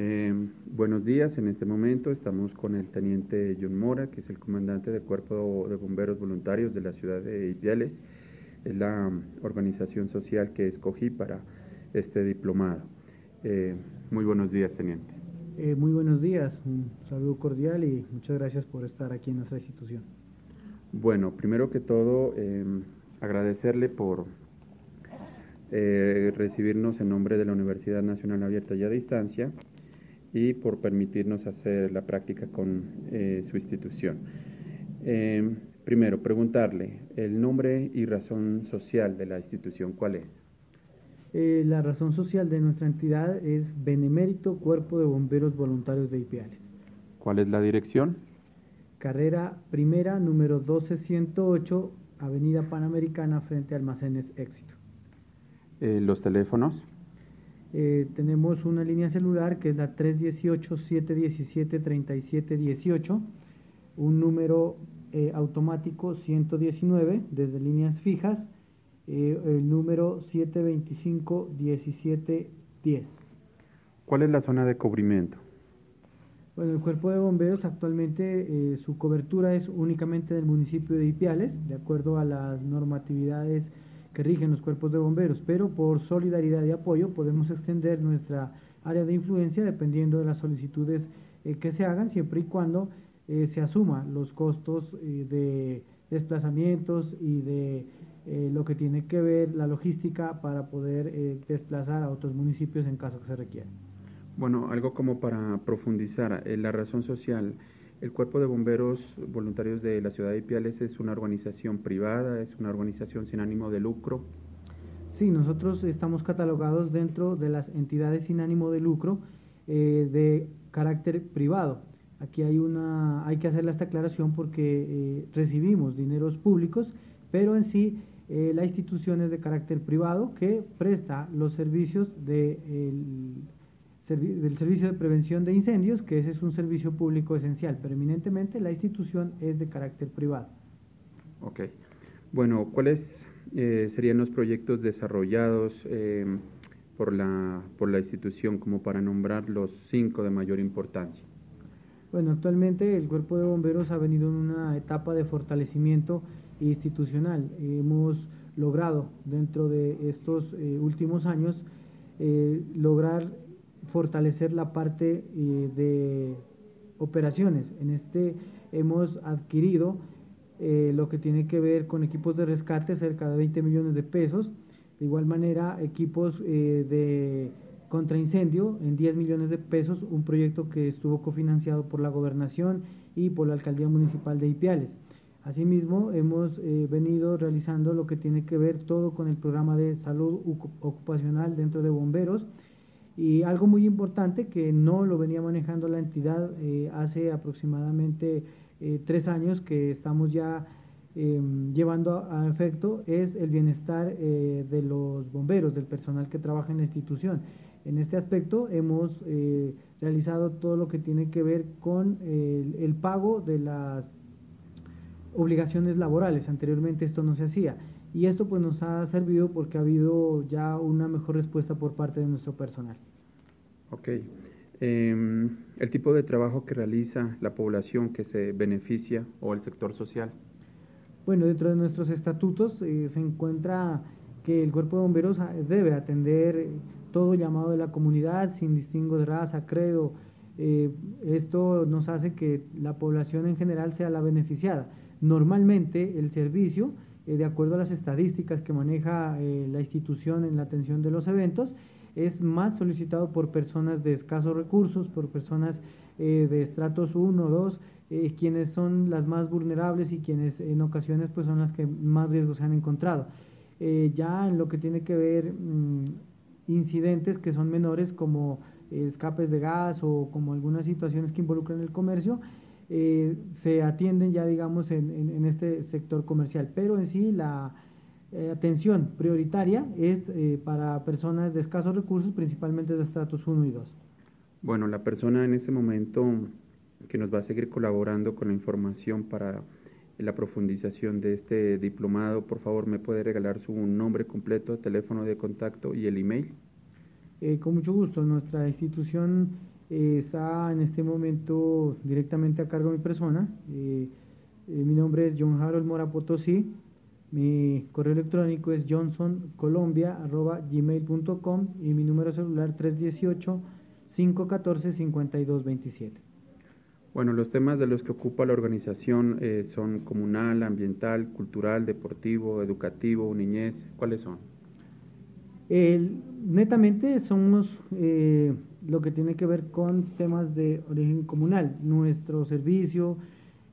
Eh, buenos días, en este momento estamos con el teniente John Mora, que es el comandante del Cuerpo de Bomberos Voluntarios de la ciudad de Ipiales. Es la organización social que escogí para este diplomado. Eh, muy buenos días, teniente. Eh, muy buenos días, un saludo cordial y muchas gracias por estar aquí en nuestra institución. Bueno, primero que todo, agradecerle por recibirnos en nombre de la Universidad Nacional Abierta y a Distancia y por permitirnos hacer la práctica con eh, su institución. Em, primero, preguntarle, ¿el nombre y razón social de la institución cuál es? Eh, la razón social de nuestra entidad es Benemérito Cuerpo de Bomberos Voluntarios de Ipiales. ¿Cuál es la dirección? Carrera Primera, número 12108, Avenida Panamericana, frente a Almacenes Éxito. Eh, ¿Los teléfonos? Eh, tenemos una línea celular que es la 318-717-3718, un número eh, automático 119 desde líneas fijas, eh, el número 725-1710. ¿Cuál es la zona de cubrimiento? Bueno, el cuerpo de bomberos actualmente su cobertura es únicamente del municipio de Ipiales, de acuerdo a las normatividades que rigen los cuerpos de bomberos, pero por solidaridad y apoyo podemos extender nuestra área de influencia dependiendo de las solicitudes eh, que se hagan, siempre y cuando eh, se asuma los costos eh, de desplazamientos y de lo que tiene que ver la logística para poder desplazar a otros municipios en caso que se requiera. Bueno, algo como para profundizar, la razón social el Cuerpo de Bomberos Voluntarios de la Ciudad de Ipiales es una organización privada, es una organización sin ánimo de lucro. Sí, nosotros estamos catalogados dentro de las entidades sin ánimo de lucro eh, de carácter privado. Aquí hay, una, hay que hacer esta aclaración porque eh, recibimos dineros públicos, pero en sí eh, la institución es de carácter privado que presta los servicios de del Servicio de Prevención de Incendios, que ese es un servicio público esencial, pero eminentemente la institución es de carácter privado. Ok. Bueno, ¿cuáles eh, serían los proyectos desarrollados eh, por, la, por la institución como para nombrar los cinco de mayor importancia? Bueno, actualmente el Cuerpo de Bomberos ha venido en una etapa de fortalecimiento institucional. Hemos logrado dentro de estos eh, últimos años lograr fortalecer la parte eh, de operaciones. En este hemos adquirido eh, lo que tiene que ver con equipos de rescate, cerca de 20 millones de pesos. De igual manera, equipos eh, de contraincendio en 10 millones de pesos, un proyecto que estuvo cofinanciado por la gobernación y por la alcaldía municipal de Ipiales. Asimismo, hemos venido realizando lo que tiene que ver todo con el programa de salud ocupacional dentro de bomberos, y algo muy importante que no lo venía manejando la entidad eh, hace aproximadamente eh, tres años que estamos ya em, llevando a, efecto es el bienestar eh, de los bomberos, del personal que trabaja en la institución. En este aspecto hemos realizado todo lo que tiene que ver con el, el pago de las obligaciones laborales. Anteriormente esto no se hacía. Y esto pues nos ha servido porque ha habido ya una mejor respuesta por parte de nuestro personal. Ok. Em, el tipo de trabajo que realiza la población que se beneficia o el sector social. Bueno, dentro de nuestros estatutos eh, se encuentra que el cuerpo de bomberos ah, debe atender todo llamado de la comunidad sin distingo de raza, credo. Eh, esto nos hace que la población en general sea la beneficiada. Normalmente el servicio eh, de acuerdo a las estadísticas que maneja eh, la institución en la atención de los eventos, es más solicitado por personas de escasos recursos, por personas eh, de estratos 1 o 2, quienes son las más vulnerables y quienes en ocasiones pues son las que más riesgos se han encontrado. ya en lo que tiene que ver mm, incidentes que son menores como escapes de gas o como algunas situaciones que involucran el comercio, eh, se atienden ya digamos en, este sector comercial, pero en sí la eh, atención prioritaria es eh, para personas de escasos recursos, principalmente de estratos 1 y 2. Bueno, la persona en este momento que nos va a seguir colaborando con la información para la profundización de este diplomado, por favor, ¿me puede regalar su nombre completo, teléfono de contacto y el email? con mucho gusto. Nuestra institución eh, está en este momento directamente a cargo de mi persona. Eh, eh, mi nombre es John Harold Mora Potosí. Mi correo electrónico es johnsоncolombia.gmail.com y mi número celular 318-514-5227. Bueno, los temas de los que ocupa la organización son comunal, ambiental, cultural, deportivo, educativo, niñez. ¿Cuáles son? netamente somos lo que tiene que ver con temas de origen comunal. Nuestro servicio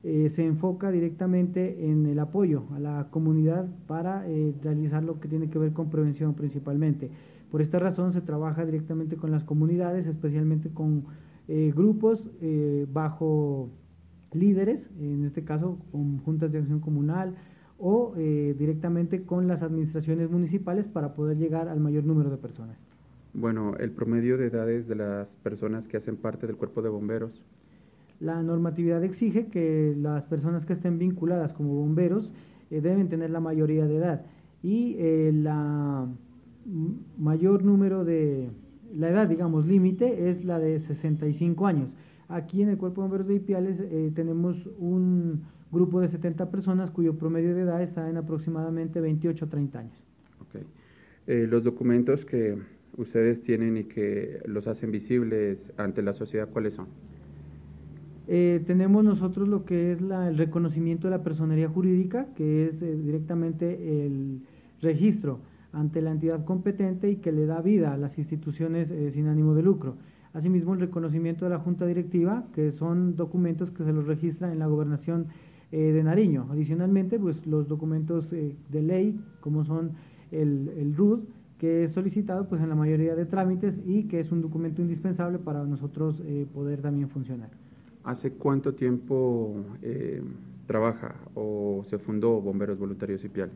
eh, se enfoca directamente en el apoyo a la comunidad para eh, realizar lo que tiene que ver con prevención principalmente. Por esta razón se trabaja directamente con las comunidades, especialmente con eh, grupos bajo líderes, en este caso con juntas de acción comunal o directamente con las administraciones municipales para poder llegar al mayor número de personas. Bueno, el promedio de edades de las personas que hacen parte del cuerpo de bomberos. La normatividad exige que las personas que estén vinculadas como bomberos eh, deben tener la mayoría de edad y eh, la mayor número de la edad, digamos, límite es la de 65 años. Aquí en el Cuerpo de Bomberos de Ipiales eh, tenemos un grupo de 70 personas cuyo promedio de edad está en aproximadamente 28 o 30 años. Okay. los documentos que ustedes tienen y que los hacen visibles ante la sociedad, ¿cuáles son? Eh, tenemos nosotros lo que es el reconocimiento de la personería jurídica, que es eh, directamente el registro ante la entidad competente y que le da vida a las instituciones eh, sin ánimo de lucro. Asimismo, el reconocimiento de la Junta Directiva, que son documentos que se los registra en la gobernación de Nariño. Adicionalmente, pues los documentos de ley, como son el, el RUD, que es solicitado pues en la mayoría de trámites y que es un documento indispensable para nosotros eh, poder también funcionar. ¿Hace cuánto tiempo eh, trabaja o se fundó Bomberos Voluntarios y Piales?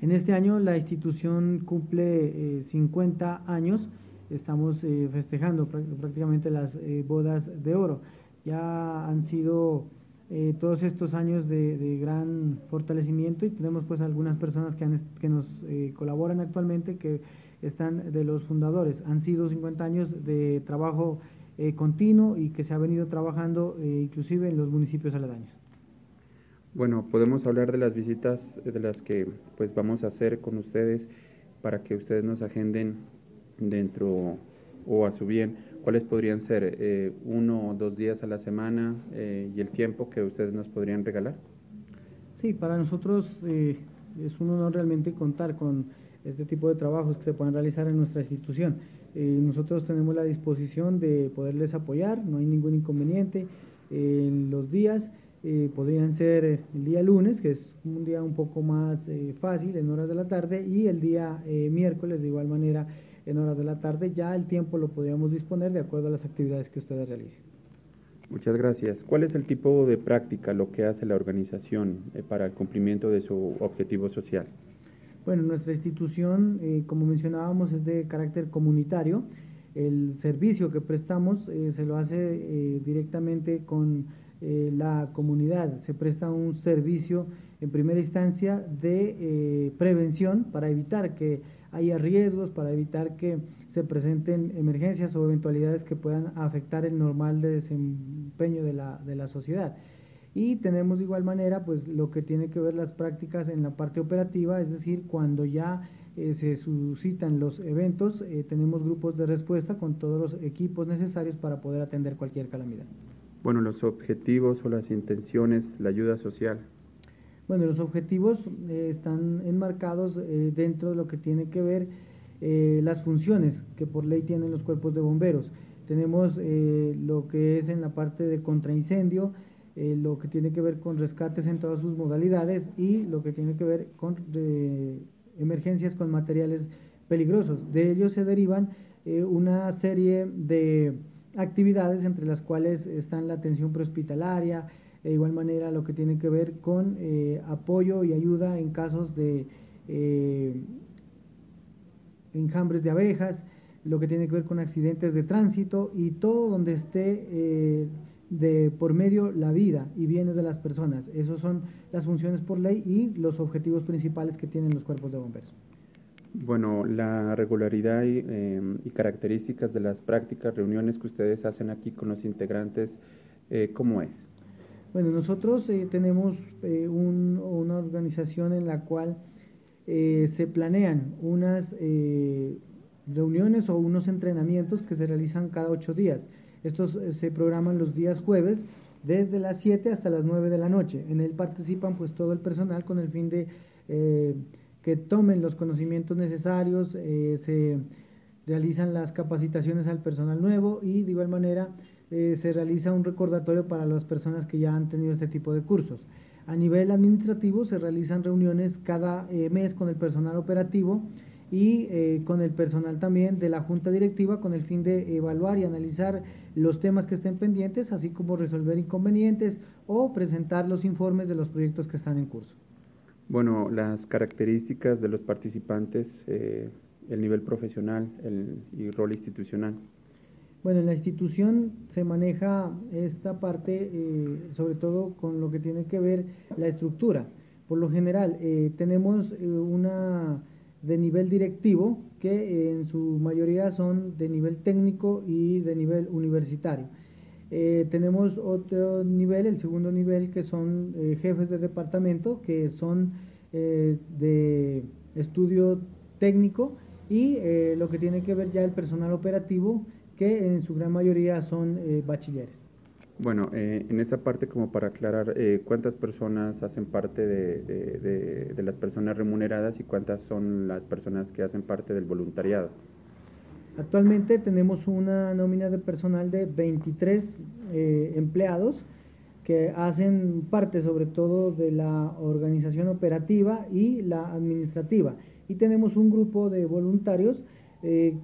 En este año la institución cumple 50 eh, años, estamos festejando prácticamente las bodas de oro. Ya han sido eh, todos estos años de, gran fortalecimiento y tenemos pues algunas personas que, que nos eh, colaboran actualmente que están de los fundadores. Han sido 50 años de trabajo eh, continuo y que se ha venido trabajando inclusive en los municipios aledaños. Bueno, podemos hablar de las visitas de las que pues vamos a hacer con ustedes para que ustedes nos agenden dentro o a su bien ¿Cuáles podrían ser? Eh, ¿Uno o dos días a la semana eh, y el tiempo que ustedes nos podrían regalar? Sí, para nosotros eh, es un honor realmente contar con este tipo de trabajos que se pueden realizar en nuestra institución. nosotros tenemos la disposición de poderles apoyar, no hay ningún inconveniente. en los días podrían ser el día lunes, que es un día un poco más fácil, en horas de la tarde, y el día miércoles de igual manera en horas de la tarde. Ya el tiempo lo podríamos disponer de acuerdo a las actividades que ustedes realicen. Muchas gracias. ¿Cuál es el tipo de práctica, lo que hace la organización eh, para el cumplimiento de su objetivo social? Bueno, nuestra institución, eh, como mencionábamos, es de carácter comunitario. El servicio que prestamos eh, se lo hace directamente con la comunidad. Se presta un servicio en primera instancia de prevención para evitar que haya riesgos para evitar que se presenten emergencias o eventualidades que puedan afectar el normal de desempeño de la, de la sociedad. Y tenemos de igual manera pues lo que tiene que ver las prácticas en la parte operativa, es decir, cuando ya eh, se suscitan los eventos, eh, tenemos grupos de respuesta con todos los equipos necesarios para poder atender cualquier calamidad. Bueno, los objetivos o las intenciones, la ayuda social. Bueno, los objetivos eh, están enmarcados eh, dentro de lo que tiene que ver eh, las funciones que por ley tienen los cuerpos de bomberos. Tenemos lo que es en la parte de contraincendio, lo que tiene que ver con rescates en todas sus modalidades y lo que tiene que ver con emergencias con materiales peligrosos. De ellos se derivan una serie de actividades entre las cuales están la atención prehospitalaria, de igual manera lo que tiene que ver con apoyo y ayuda en casos de enjambres de abejas, lo que tiene que ver con accidentes de tránsito y todo donde esté eh, de por medio la vida y bienes de las personas. Esas son las funciones por ley y los objetivos principales que tienen los cuerpos de bomberos. Bueno, la regularidad y, características de las prácticas, reuniones que ustedes hacen aquí con los integrantes, eh, ¿cómo es? Bueno, nosotros eh, tenemos una organización en la cual se planean unas reuniones o unos entrenamientos que se realizan cada ocho días. Estos eh, se programan los días jueves desde las 7 hasta las 9 de la noche. En él participan pues todo el personal con el fin de eh, que tomen los conocimientos necesarios, eh, se realizan las capacitaciones al personal nuevo y de igual manera se realiza un recordatorio para las personas que ya han tenido este tipo de cursos. A nivel administrativo se realizan reuniones cada mes con el personal operativo y eh, con el personal también de la junta directiva con el fin de evaluar y analizar los temas que estén pendientes, así como resolver inconvenientes o presentar los informes de los proyectos que están en curso. Bueno, las características de los participantes, eh, el nivel profesional el, y rol institucional. Bueno, en la institución se maneja esta parte, eh, sobre todo con lo que tiene que ver la estructura. Por lo general, tenemos una de nivel directivo, que en su mayoría son de nivel técnico y de nivel universitario. Eh, tenemos otro nivel, el segundo nivel, que son eh, jefes de departamento, que son eh, de estudio técnico, y lo que tiene que ver ya el personal operativo, que en su gran mayoría son bachilleres. Bueno, eh, en esa parte como para aclarar, eh, ¿cuántas personas hacen parte de, las personas remuneradas y cuántas son las personas que hacen parte del voluntariado? Actualmente tenemos una nómina de personal de 23 eh, empleados que hacen parte sobre todo de la organización operativa y la administrativa. Y tenemos un grupo de voluntarios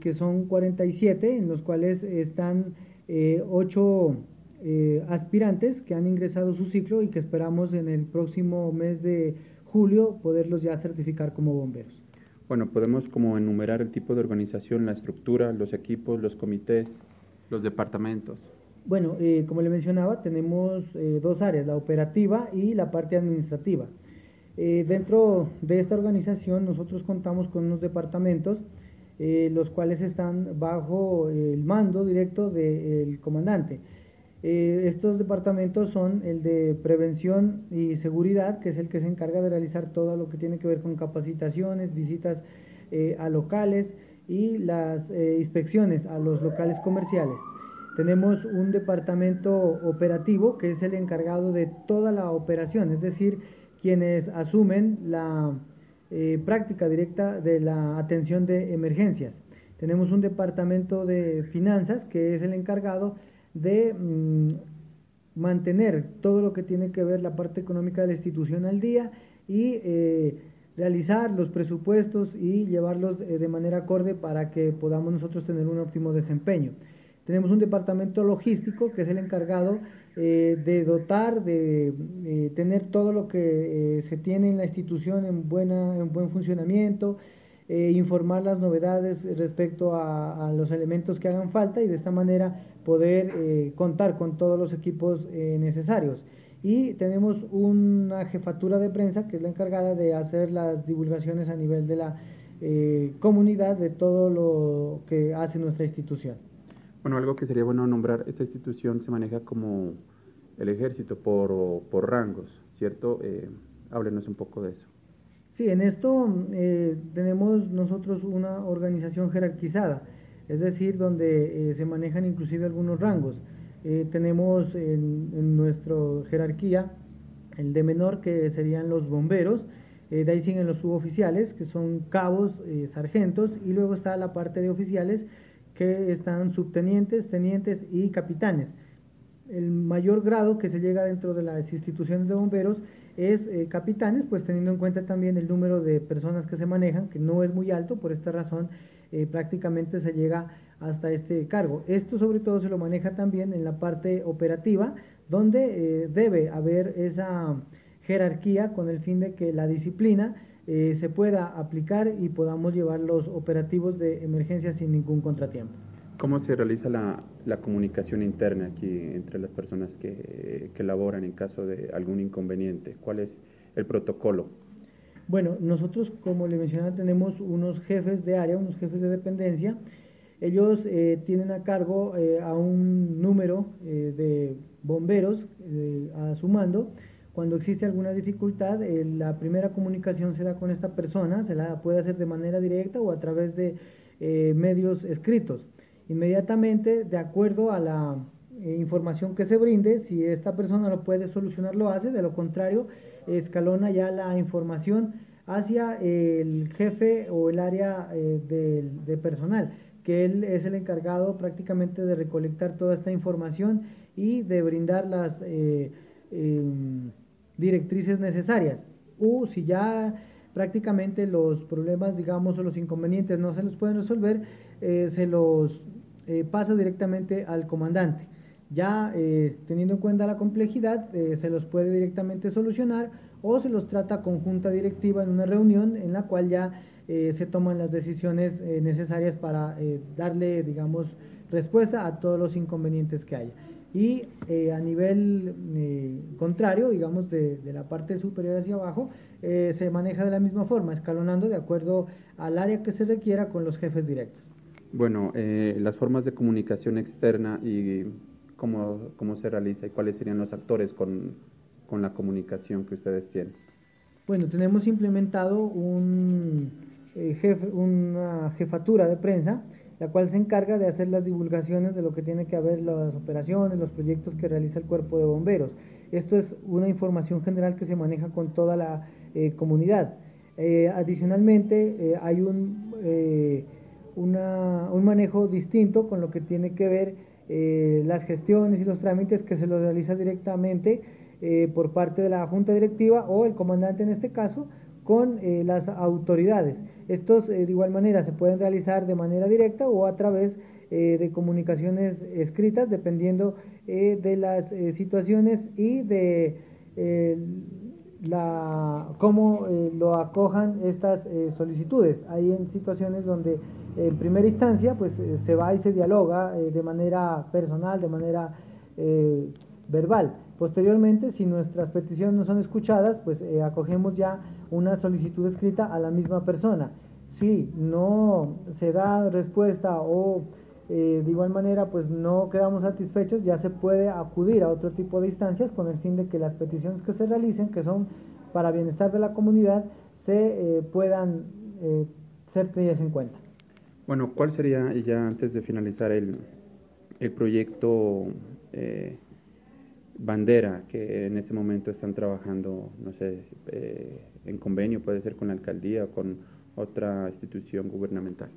que son 47, en los cuales están 8 eh, aspirantes que han ingresado su ciclo y que esperamos en el próximo mes de julio poderlos ya certificar como bomberos. Bueno, podemos como enumerar el tipo de organización, la estructura, los equipos, los comités, los departamentos. Bueno, eh, como le mencionaba, tenemos eh, dos áreas, la operativa y la parte administrativa. dentro de esta organización nosotros contamos con unos departamentos, los cuales están bajo el mando directo del comandante. Eh, estos departamentos son el de prevención y seguridad, que es el que se encarga de realizar todo lo que tiene que ver con capacitaciones, visitas eh, a locales y las eh, inspecciones a los locales comerciales. Tenemos un departamento operativo que es el encargado de toda la operación, es decir, quienes asumen la práctica directa de la atención de emergencias. Tenemos un departamento de finanzas que es el encargado de mm, mantener todo lo que tiene que ver la parte económica de la institución al día y eh, realizar los presupuestos y llevarlos eh, de manera acorde para que podamos nosotros tener un óptimo desempeño. Tenemos un departamento logístico que es el encargado eh, de dotar, de tener todo lo que se tiene en la institución en, buena, en buen funcionamiento, informar las novedades respecto a, los elementos que hagan falta y de esta manera poder eh, contar con todos los equipos eh, necesarios. Y tenemos una jefatura de prensa que es la encargada de hacer las divulgaciones a nivel de la eh, comunidad de todo lo que hace nuestra institución. Bueno, algo que sería bueno nombrar, esta institución se maneja como el ejército por, por rangos, ¿cierto? háblenos un poco de eso. Sí, en esto tenemos nosotros una organización jerarquizada es decir, donde eh, se manejan inclusive algunos rangos. Eh, tenemos en, nuestra jerarquía el de menor, que serían los bomberos, eh, de ahí siguen los suboficiales, que son cabos, sargentos, y luego está la parte de oficiales, que están subtenientes, tenientes y capitanes. el mayor grado que se llega dentro de las instituciones de bomberos es eh, capitanes, pues teniendo en cuenta también el número de personas que se manejan, que no es muy alto, por esta razón eh, prácticamente se llega hasta este cargo. Esto sobre todo se lo maneja también en la parte operativa, donde debe haber esa jerarquía con el fin de que la disciplina se pueda aplicar y podamos llevar los operativos de emergencia sin ningún contratiempo. ¿Cómo se realiza la, comunicación interna aquí entre las personas que, que laboran en caso de algún inconveniente? ¿Cuál es el protocolo? Bueno, nosotros, como le mencionaba, tenemos unos jefes de área, unos jefes de dependencia. Ellos eh, tienen a cargo eh, a un número eh, de bomberos a su mando. Cuando existe alguna dificultad, la primera comunicación se da con esta persona, se la puede hacer de manera directa o a través de medios escritos. Inmediatamente, de acuerdo a la eh, información que se brinde, si esta persona lo puede solucionar, lo hace, de lo contrario, escalona ya la información hacia el jefe o el área eh, de, personal, que él es el encargado prácticamente de recolectar toda esta información y de brindar las eh, em, directrices necesarias. O si ya prácticamente los problemas, digamos, o los inconvenientes no se los pueden resolver, se los eh, pasa directamente al comandante. Ya eh, teniendo en cuenta la complejidad, eh, se los puede directamente solucionar o se los trata conjunta directiva en una reunión en la cual ya se toman las decisiones necesarias para darle, digamos, respuesta a todos los inconvenientes que haya. Y a nivel contrario, digamos, de, de, la parte superior hacia abajo, se maneja de la misma forma, escalonando de acuerdo al área que se requiera con los jefes directos. Bueno, eh, las formas de comunicación externa y cómo, cómo se realiza y cuáles serían los actores con, con la comunicación que ustedes tienen. Bueno, tenemos implementado un, eh, jefe, una jefatura de prensa, la cual se encarga de hacer las divulgaciones de lo que tiene que haber las operaciones, los proyectos que realiza el cuerpo de bomberos. Esto es una información general que se maneja con toda la eh, comunidad. adicionalmente, hay un un manejo distinto con lo que tiene que ver eh, las gestiones y los trámites que se los realiza directamente eh, por parte de la Junta Directiva o el comandante en este caso con eh, las autoridades. Estos de igual manera se pueden realizar de manera directa o a través de comunicaciones escritas dependiendo de las situaciones y de la, cómo lo acojan estas solicitudes. Hay en situaciones donde en primera instancia, pues eh, se va y se dialoga eh, de manera personal, de manera eh, verbal. Posteriormente, si nuestras peticiones no son escuchadas, pues acogemos ya una solicitud escrita a la misma persona. Si no se da respuesta o de igual manera pues no quedamos satisfechos, ya se puede acudir a otro tipo de instancias con el fin de que las peticiones que se realicen, que son para bienestar de la comunidad, se puedan ser tenidas en cuenta. Bueno, ¿cuál sería, ya antes de finalizar, el, el proyecto eh, bandera que en este momento están trabajando, no sé, eh, en convenio, puede ser con la alcaldía o con otra institución gubernamental?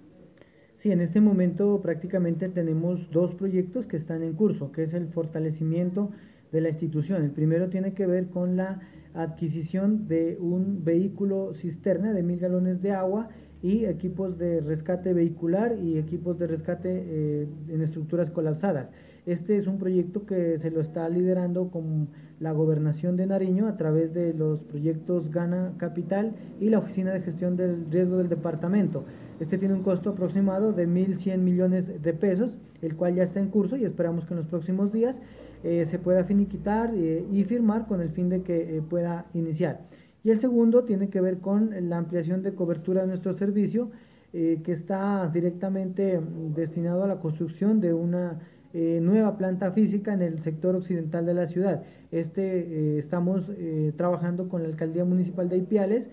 Sí, en este momento prácticamente tenemos dos proyectos que están en curso, que es el fortalecimiento de la institución. El primero tiene que ver con la adquisición de un vehículo cisterna de mil galones de agua y equipos de rescate vehicular y equipos de rescate eh, en estructuras colapsadas. Este es un proyecto que se lo está liderando con la gobernación de Nariño a través de los proyectos Gana Capital y la Oficina de Gestión del Riesgo del Departamento. Este tiene un costo aproximado de 1.100 millones de pesos, el cual ya está en curso y esperamos que en los próximos días eh, se pueda finiquitar eh, y firmar con el fin de que pueda iniciar. Y el segundo tiene que ver con la ampliación de cobertura de nuestro servicio, eh, que está directamente destinado a la construcción de una eh, nueva planta física en el sector occidental de la ciudad. Este eh, estamos trabajando con la alcaldía municipal de Ipiales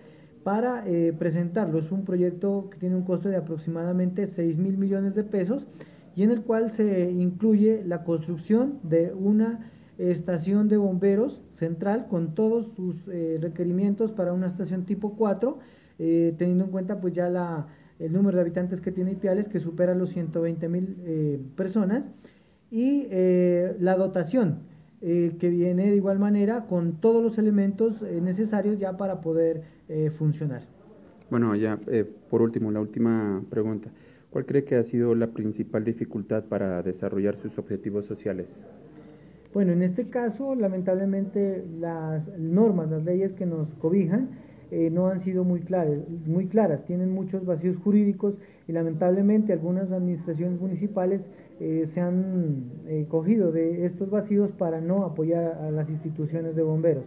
para presentarlo. Es un proyecto que tiene un costo de aproximadamente 6 mil millones de pesos y en el cual se incluye la construcción de una estación de bomberos central con todos sus eh, requerimientos para una estación tipo 4, eh, teniendo en cuenta pues ya la, el número de habitantes que tiene Ipiales, que supera los 120 mil eh, personas, y la dotación. eh, que viene de igual manera con todos los elementos eh, necesarios ya para poder eh, funcionar. Bueno, ya por último, la última pregunta. ¿Cuál cree que ha sido la principal dificultad para desarrollar sus objetivos sociales? Bueno, en este caso, lamentablemente, las normas, las leyes que nos cobijan, no han sido muy claras, muy claras, tienen muchos vacíos jurídicos y lamentablemente algunas administraciones municipales eh, se han eh, cogido de estos vacíos para no apoyar a las instituciones de bomberos.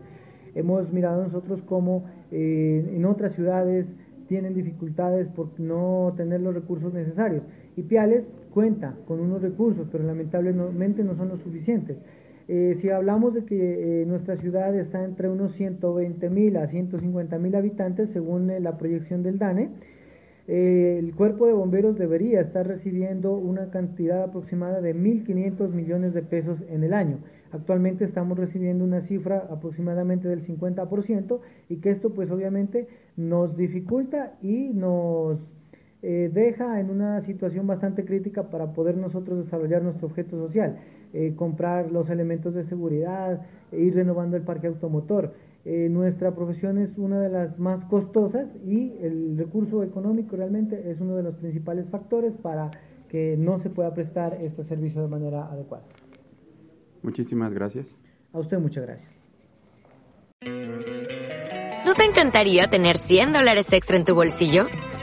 Hemos mirado nosotros cómo eh, en otras ciudades tienen dificultades por no tener los recursos necesarios. Y Piales cuenta con unos recursos, pero lamentablemente no son los suficientes. si hablamos de que nuestra ciudad está entre unos 120 mil a 150 mil habitantes, según la proyección del DANE, el cuerpo de bomberos debería estar recibiendo una cantidad aproximada de 1.500 millones de pesos en el año. Actualmente estamos recibiendo una cifra aproximadamente del 50% y que esto pues obviamente nos dificulta y nos eh, deja en una situación bastante crítica para poder nosotros desarrollar nuestro objeto social, eh, comprar los elementos de seguridad, ir renovando el parque automotor. Eh, nuestra profesión es una de las más costosas y el recurso económico realmente es uno de los principales factores para que no se pueda prestar este servicio de manera adecuada. Muchísimas gracias. A usted muchas gracias. ¿No te encantaría tener 100 dólares extra en tu bolsillo?